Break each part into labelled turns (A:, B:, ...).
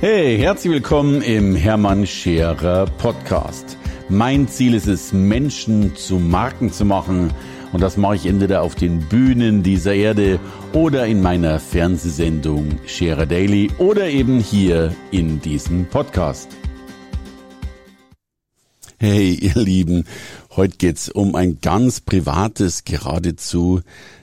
A: Hey, herzlich willkommen im Hermann Scherer Podcast. Mein Ziel ist es, Menschen zu Marken zu machen. Und das mache ich entweder auf den Bühnen dieser Erde oder in meiner Fernsehsendung Scherer Daily oder eben hier in diesem Podcast. Hey, ihr Lieben, heute geht's um ein ganz privates, geradezu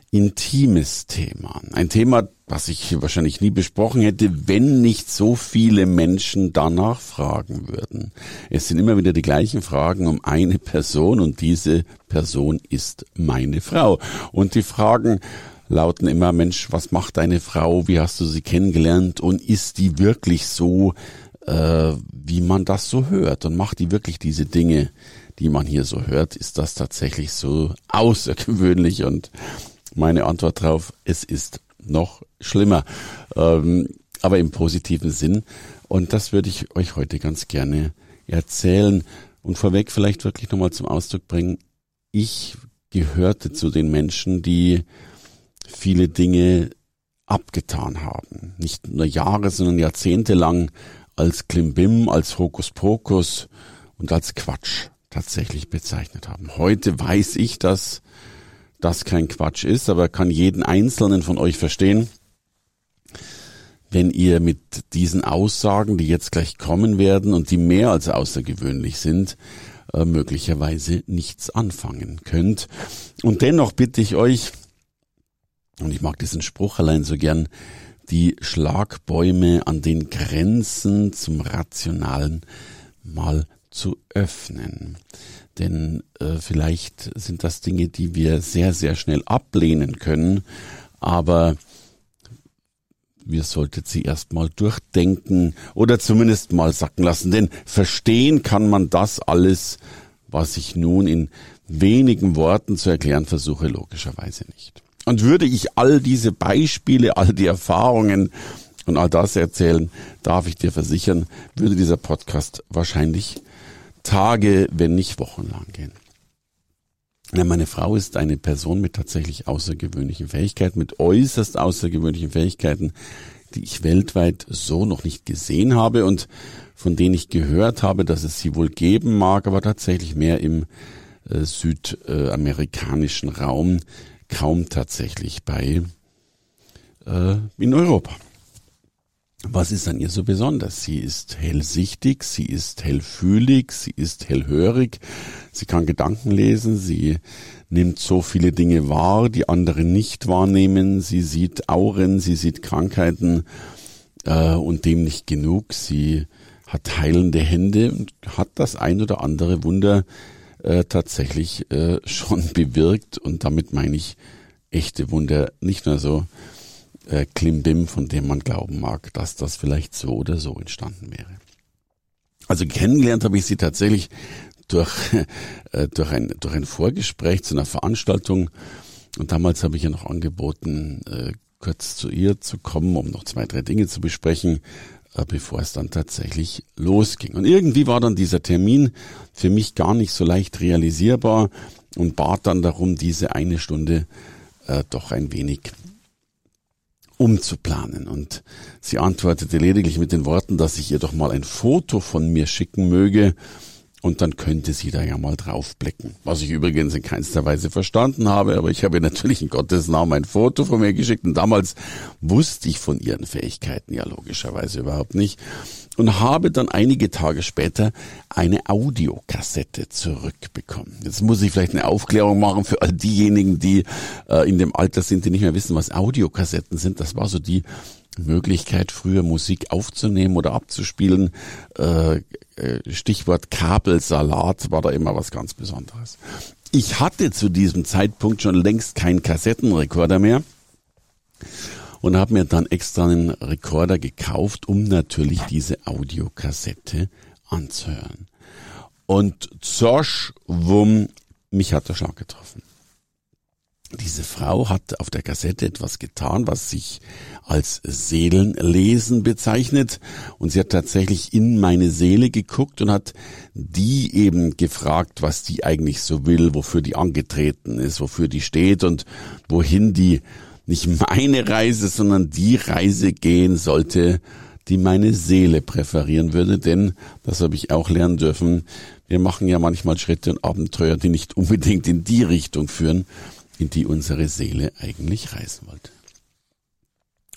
A: intimes Thema. Ein Thema, was ich wahrscheinlich nie besprochen hätte, wenn nicht so viele Menschen danach fragen würden. Es sind immer wieder die gleichen Fragen um eine Person und diese Person ist meine Frau. Und die Fragen lauten immer, Mensch, was macht deine Frau? Wie hast du sie kennengelernt? Und ist die wirklich so, äh, wie man das so hört? Und macht die wirklich diese Dinge, die man hier so hört? Ist das tatsächlich so außergewöhnlich? Und meine Antwort darauf, es ist noch schlimmer, ähm, aber im positiven Sinn. Und das würde ich euch heute ganz gerne erzählen und vorweg vielleicht wirklich nochmal zum Ausdruck bringen. Ich gehörte zu den Menschen, die viele Dinge abgetan haben. Nicht nur Jahre, sondern Jahrzehnte lang als Klimbim, als Hokuspokus und als Quatsch tatsächlich bezeichnet haben. Heute weiß ich, dass das kein Quatsch ist, aber kann jeden einzelnen von euch verstehen, wenn ihr mit diesen Aussagen, die jetzt gleich kommen werden und die mehr als außergewöhnlich sind, äh, möglicherweise nichts anfangen könnt. Und dennoch bitte ich euch, und ich mag diesen Spruch allein so gern, die Schlagbäume an den Grenzen zum Rationalen mal zu öffnen. Denn äh, vielleicht sind das Dinge, die wir sehr, sehr schnell ablehnen können, aber wir sollten sie erstmal durchdenken oder zumindest mal sacken lassen. Denn verstehen kann man das alles, was ich nun in wenigen Worten zu erklären versuche, logischerweise nicht. Und würde ich all diese Beispiele, all die Erfahrungen und all das erzählen, darf ich dir versichern, würde dieser Podcast wahrscheinlich Tage, wenn nicht Wochen lang gehen. Ja, meine Frau ist eine Person mit tatsächlich außergewöhnlichen Fähigkeiten, mit äußerst außergewöhnlichen Fähigkeiten, die ich weltweit so noch nicht gesehen habe und von denen ich gehört habe, dass es sie wohl geben mag, aber tatsächlich mehr im äh, südamerikanischen Raum, kaum tatsächlich bei äh, in Europa. Was ist an ihr so besonders? Sie ist hellsichtig, sie ist hellfühlig, sie ist hellhörig, sie kann Gedanken lesen, sie nimmt so viele Dinge wahr, die andere nicht wahrnehmen, sie sieht Auren, sie sieht Krankheiten äh, und dem nicht genug. Sie hat heilende Hände und hat das ein oder andere Wunder äh, tatsächlich äh, schon bewirkt und damit meine ich echte Wunder, nicht nur so äh, Klimbim, von dem man glauben mag, dass das vielleicht so oder so entstanden wäre. Also kennengelernt habe ich sie tatsächlich durch, äh, durch, ein, durch ein Vorgespräch zu einer Veranstaltung. Und damals habe ich ja noch angeboten, äh, kurz zu ihr zu kommen, um noch zwei, drei Dinge zu besprechen, äh, bevor es dann tatsächlich losging. Und irgendwie war dann dieser Termin für mich gar nicht so leicht realisierbar und bat dann darum, diese eine Stunde äh, doch ein wenig umzuplanen. Und sie antwortete lediglich mit den Worten, dass ich ihr doch mal ein Foto von mir schicken möge, und dann könnte sie da ja mal draufblicken. Was ich übrigens in keinster Weise verstanden habe, aber ich habe ihr natürlich in Gottes Namen ein Foto von mir geschickt und damals wusste ich von ihren Fähigkeiten ja logischerweise überhaupt nicht und habe dann einige Tage später eine Audiokassette zurückbekommen. Jetzt muss ich vielleicht eine Aufklärung machen für all diejenigen, die äh, in dem Alter sind, die nicht mehr wissen, was Audiokassetten sind. Das war so die Möglichkeit, früher Musik aufzunehmen oder abzuspielen. Äh, äh, Stichwort Kabelsalat war da immer was ganz Besonderes. Ich hatte zu diesem Zeitpunkt schon längst keinen Kassettenrekorder mehr und habe mir dann extra einen Rekorder gekauft, um natürlich diese Audiokassette anzuhören. Und zosch, wumm, mich hat der Schlag getroffen. Diese Frau hat auf der Kassette etwas getan, was sich als Seelenlesen bezeichnet. Und sie hat tatsächlich in meine Seele geguckt und hat die eben gefragt, was die eigentlich so will, wofür die angetreten ist, wofür die steht und wohin die nicht meine Reise, sondern die Reise gehen sollte, die meine Seele präferieren würde, denn, das habe ich auch lernen dürfen, wir machen ja manchmal Schritte und Abenteuer, die nicht unbedingt in die Richtung führen, in die unsere Seele eigentlich reisen wollte.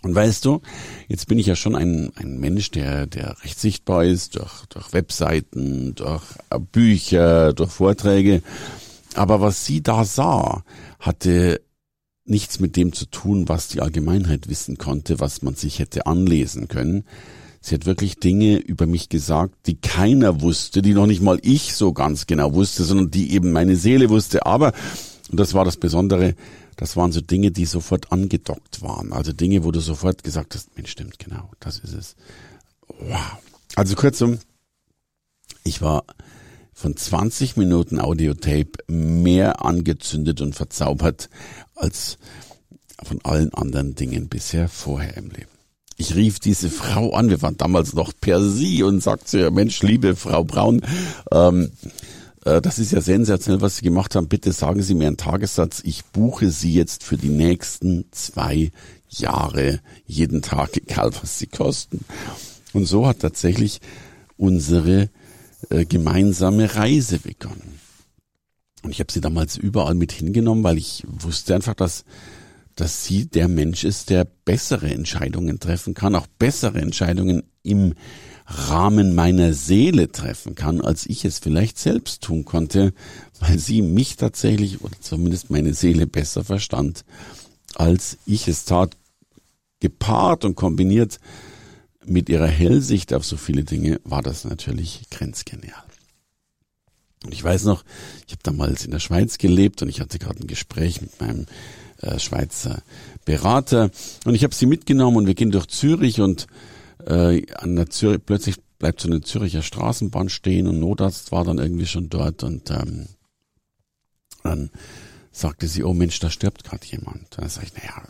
A: Und weißt du, jetzt bin ich ja schon ein, ein Mensch, der, der recht sichtbar ist, durch, durch Webseiten, durch Bücher, durch Vorträge. Aber was sie da sah, hatte nichts mit dem zu tun, was die Allgemeinheit wissen konnte, was man sich hätte anlesen können. Sie hat wirklich Dinge über mich gesagt, die keiner wusste, die noch nicht mal ich so ganz genau wusste, sondern die eben meine Seele wusste. Aber, und das war das Besondere, das waren so Dinge, die sofort angedockt waren. Also Dinge, wo du sofort gesagt hast, Mensch, stimmt, genau, das ist es. Wow. Also kurzum, ich war von 20 Minuten Audiotape mehr angezündet und verzaubert als von allen anderen Dingen bisher vorher im Leben. Ich rief diese Frau an, wir waren damals noch per Sie und sagte ja, Mensch, liebe Frau Braun, ähm, äh, das ist ja sensationell, was Sie gemacht haben. Bitte sagen Sie mir einen Tagessatz. Ich buche Sie jetzt für die nächsten zwei Jahre jeden Tag, egal was sie kosten. Und so hat tatsächlich unsere äh, gemeinsame Reise begonnen. Und ich habe sie damals überall mit hingenommen, weil ich wusste einfach, dass, dass sie der Mensch ist, der bessere Entscheidungen treffen kann, auch bessere Entscheidungen im Rahmen meiner Seele treffen kann, als ich es vielleicht selbst tun konnte, weil sie mich tatsächlich oder zumindest meine Seele besser verstand, als ich es tat, gepaart und kombiniert mit ihrer Hellsicht auf so viele Dinge war das natürlich grenzgenial. Und ich weiß noch, ich habe damals in der Schweiz gelebt und ich hatte gerade ein Gespräch mit meinem äh, Schweizer Berater und ich habe sie mitgenommen und wir gehen durch Zürich und äh, an der Zürich plötzlich bleibt so eine Züricher Straßenbahn stehen und Notarzt war dann irgendwie schon dort und ähm, dann sagte sie, oh Mensch, da stirbt gerade jemand. Dann sage ich, naja,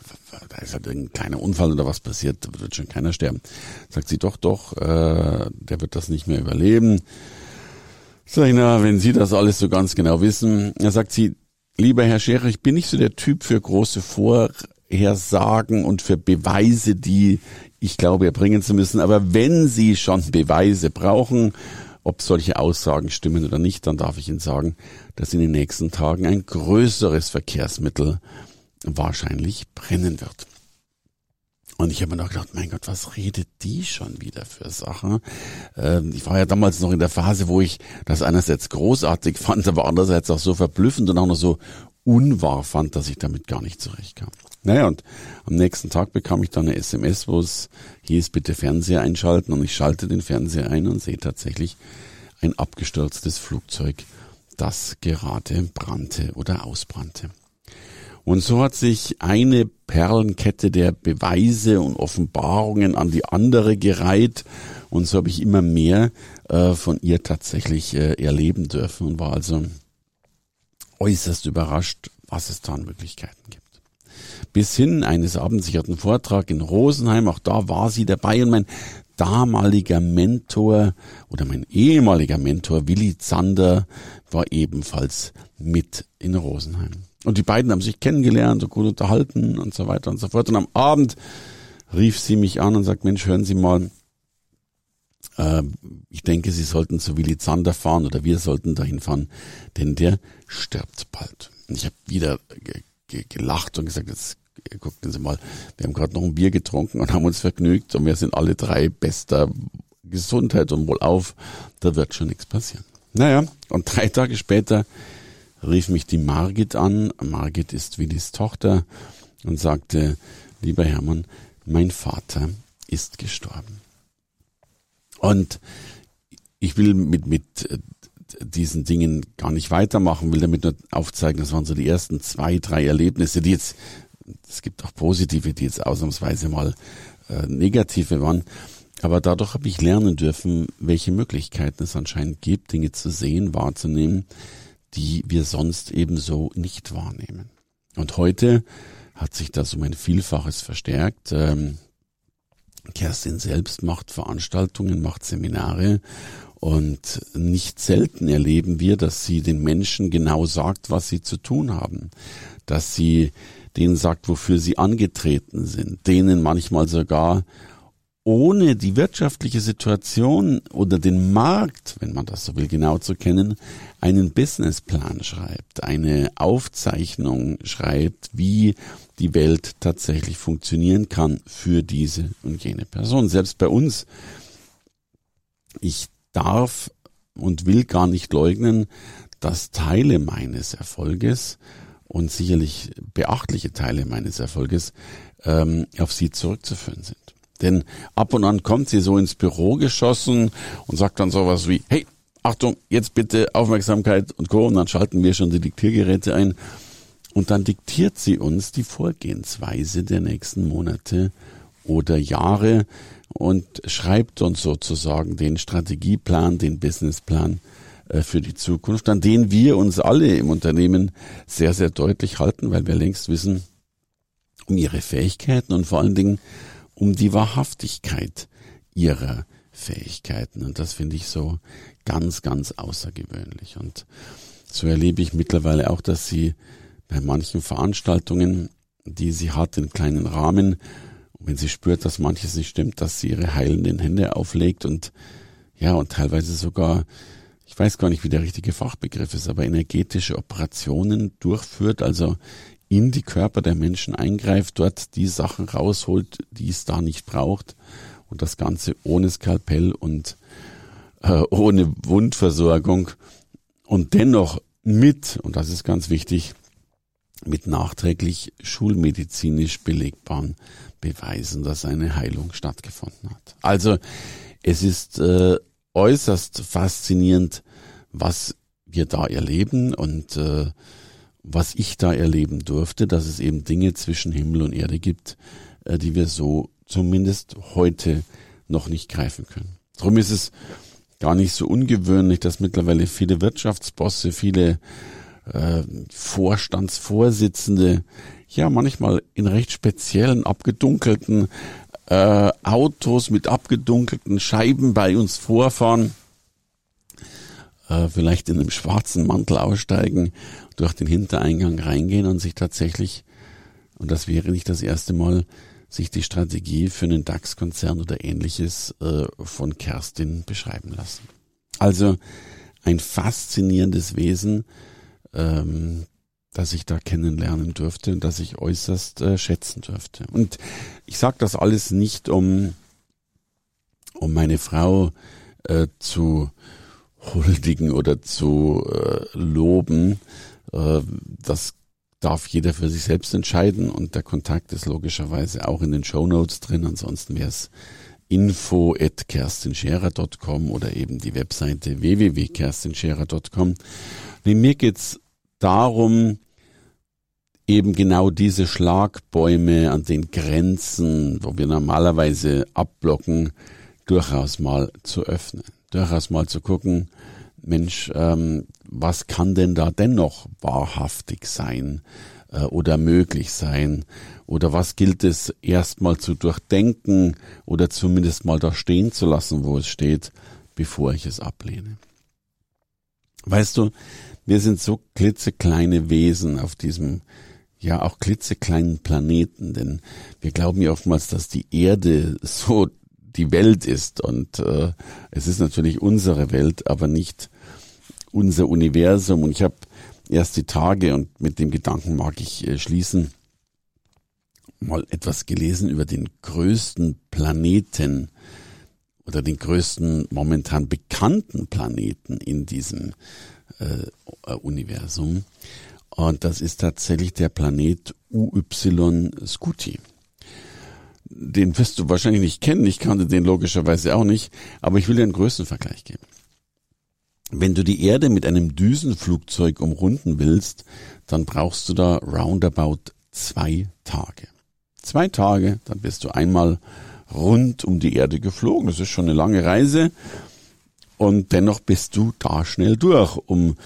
A: da ist halt irgendein kleiner Unfall oder was passiert, da wird schon keiner sterben. Sagt sie, doch, doch, äh, der wird das nicht mehr überleben. Sag ich, na, wenn Sie das alles so ganz genau wissen. Dann sagt sie, lieber Herr Scherer, ich bin nicht so der Typ für große Vorhersagen und für Beweise, die ich glaube erbringen zu müssen. Aber wenn Sie schon Beweise brauchen, ob solche Aussagen stimmen oder nicht, dann darf ich Ihnen sagen, dass in den nächsten Tagen ein größeres Verkehrsmittel wahrscheinlich brennen wird. Und ich habe mir noch gedacht, mein Gott, was redet die schon wieder für Sachen? Ähm, ich war ja damals noch in der Phase, wo ich das einerseits großartig fand, aber andererseits auch so verblüffend und auch noch so unwahr fand, dass ich damit gar nicht zurechtkam. Naja, und am nächsten Tag bekam ich dann eine SMS, wo es hieß, bitte Fernseher einschalten. Und ich schalte den Fernseher ein und sehe tatsächlich ein abgestürztes Flugzeug, das gerade brannte oder ausbrannte. Und so hat sich eine Perlenkette der Beweise und Offenbarungen an die andere gereiht. Und so habe ich immer mehr äh, von ihr tatsächlich äh, erleben dürfen und war also äußerst überrascht, was es da an Möglichkeiten gibt. Bis hin eines Abends, ich hatte einen Vortrag in Rosenheim, auch da war sie dabei und mein damaliger Mentor oder mein ehemaliger Mentor Willi Zander war ebenfalls mit in Rosenheim. Und die beiden haben sich kennengelernt und gut unterhalten und so weiter und so fort. Und am Abend rief sie mich an und sagt, Mensch, hören Sie mal, äh, ich denke, Sie sollten zu Willi Zander fahren oder wir sollten dahin fahren, denn der stirbt bald. Und ich habe wieder gelacht und gesagt, jetzt gucken Sie mal, wir haben gerade noch ein Bier getrunken und haben uns vergnügt und wir sind alle drei bester Gesundheit und wohlauf, da wird schon nichts passieren. Naja, und drei Tage später rief mich die Margit an. Margit ist Willis Tochter und sagte, lieber Hermann, mein Vater ist gestorben. Und ich will mit, mit äh, diesen Dingen gar nicht weitermachen, will damit nur aufzeigen, das waren so die ersten zwei, drei Erlebnisse, die jetzt, es gibt auch positive, die jetzt ausnahmsweise mal äh, negative waren. Aber dadurch habe ich lernen dürfen, welche Möglichkeiten es anscheinend gibt, Dinge zu sehen, wahrzunehmen, die wir sonst ebenso nicht wahrnehmen. Und heute hat sich das um ein Vielfaches verstärkt. Ähm, Kerstin selbst macht Veranstaltungen, macht Seminare und nicht selten erleben wir, dass sie den Menschen genau sagt, was sie zu tun haben, dass sie denen sagt, wofür sie angetreten sind, denen manchmal sogar ohne die wirtschaftliche Situation oder den Markt, wenn man das so will, genau zu kennen, einen Businessplan schreibt, eine Aufzeichnung schreibt, wie die Welt tatsächlich funktionieren kann für diese und jene Person. Selbst bei uns, ich darf und will gar nicht leugnen, dass Teile meines Erfolges und sicherlich beachtliche Teile meines Erfolges ähm, auf sie zurückzuführen sind. Denn ab und an kommt sie so ins Büro geschossen und sagt dann sowas wie, hey, Achtung, jetzt bitte Aufmerksamkeit und Co. Und dann schalten wir schon die Diktiergeräte ein. Und dann diktiert sie uns die Vorgehensweise der nächsten Monate oder Jahre und schreibt uns sozusagen den Strategieplan, den Businessplan äh, für die Zukunft, an den wir uns alle im Unternehmen sehr, sehr deutlich halten, weil wir längst wissen um ihre Fähigkeiten und vor allen Dingen um die Wahrhaftigkeit ihrer Fähigkeiten. Und das finde ich so ganz, ganz außergewöhnlich. Und so erlebe ich mittlerweile auch, dass sie bei manchen Veranstaltungen, die sie hat, in kleinen Rahmen, wenn sie spürt, dass manches nicht stimmt, dass sie ihre heilenden Hände auflegt und ja, und teilweise sogar ich weiß gar nicht, wie der richtige Fachbegriff ist, aber energetische Operationen durchführt, also in die Körper der Menschen eingreift, dort die Sachen rausholt, die es da nicht braucht und das Ganze ohne Skalpell und äh, ohne Wundversorgung und dennoch mit, und das ist ganz wichtig, mit nachträglich schulmedizinisch belegbaren Beweisen, dass eine Heilung stattgefunden hat. Also es ist äh, äußerst faszinierend, was wir da erleben und äh, was ich da erleben durfte, dass es eben Dinge zwischen Himmel und Erde gibt, äh, die wir so zumindest heute noch nicht greifen können. Darum ist es gar nicht so ungewöhnlich, dass mittlerweile viele Wirtschaftsbosse, viele äh, Vorstandsvorsitzende ja manchmal in recht speziellen, abgedunkelten äh, Autos mit abgedunkelten Scheiben bei uns vorfahren, äh, vielleicht in einem schwarzen Mantel aussteigen, durch den Hintereingang reingehen und sich tatsächlich, und das wäre nicht das erste Mal, sich die Strategie für einen DAX-Konzern oder ähnliches äh, von Kerstin beschreiben lassen. Also ein faszinierendes Wesen, ähm, das ich da kennenlernen durfte und das ich äußerst äh, schätzen durfte. Und ich sage das alles nicht, um, um meine Frau äh, zu huldigen oder zu äh, loben. Äh, das darf jeder für sich selbst entscheiden und der Kontakt ist logischerweise auch in den Show Notes drin. Ansonsten wäre es info at kerstenscherer.com oder eben die Webseite www.kerstenscherer.com. Nee, mir geht's darum, eben genau diese Schlagbäume an den Grenzen, wo wir normalerweise abblocken, durchaus mal zu öffnen. Durchaus mal zu gucken, Mensch, ähm, was kann denn da dennoch wahrhaftig sein äh, oder möglich sein? Oder was gilt es erstmal zu durchdenken oder zumindest mal da stehen zu lassen, wo es steht, bevor ich es ablehne? Weißt du, wir sind so klitzekleine Wesen auf diesem ja auch klitzekleinen Planeten, denn wir glauben ja oftmals, dass die Erde so die Welt ist und äh, es ist natürlich unsere Welt, aber nicht unser Universum. Und ich habe erst die Tage und mit dem Gedanken mag ich äh, schließen, mal etwas gelesen über den größten Planeten oder den größten momentan bekannten Planeten in diesem äh, Universum. Und das ist tatsächlich der Planet UY Scuti. Den wirst du wahrscheinlich nicht kennen, ich kannte den logischerweise auch nicht, aber ich will dir einen Größenvergleich geben. Wenn du die Erde mit einem Düsenflugzeug umrunden willst, dann brauchst du da roundabout zwei Tage. Zwei Tage, dann bist du einmal rund um die Erde geflogen. Das ist schon eine lange Reise. Und dennoch bist du da schnell durch, um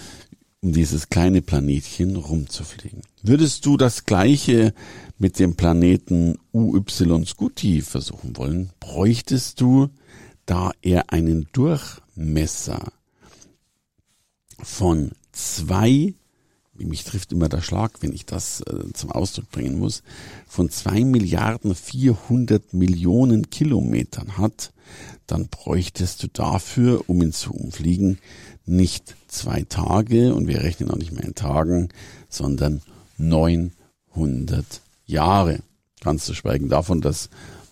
A: um dieses kleine Planetchen rumzufliegen. Würdest du das gleiche mit dem Planeten UY Scuti versuchen wollen, bräuchtest du, da er einen Durchmesser von zwei mich trifft immer der Schlag, wenn ich das äh, zum Ausdruck bringen muss, von zwei Milliarden 400 Millionen Kilometern hat, dann bräuchtest du dafür, um ihn zu umfliegen, nicht zwei Tage, und wir rechnen auch nicht mehr in Tagen, sondern 900 Jahre. Ganz zu schweigen davon, dass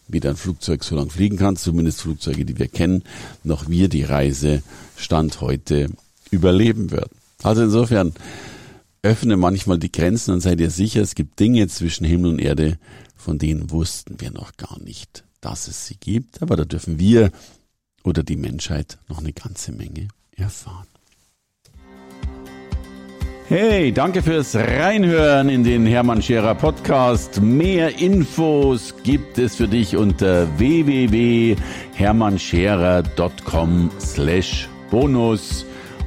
A: weder ein Flugzeug so lang fliegen kann, zumindest Flugzeuge, die wir kennen, noch wir die Reise Stand heute überleben würden. Also insofern öffne manchmal die Grenzen und seid ihr sicher, es gibt Dinge zwischen Himmel und Erde, von denen wussten wir noch gar nicht, dass es sie gibt, aber da dürfen wir oder die Menschheit noch eine ganze Menge erfahren. Hey, danke fürs Reinhören in den Hermann Scherer Podcast. Mehr Infos gibt es für dich unter www.hermannscherer.com slash bonus.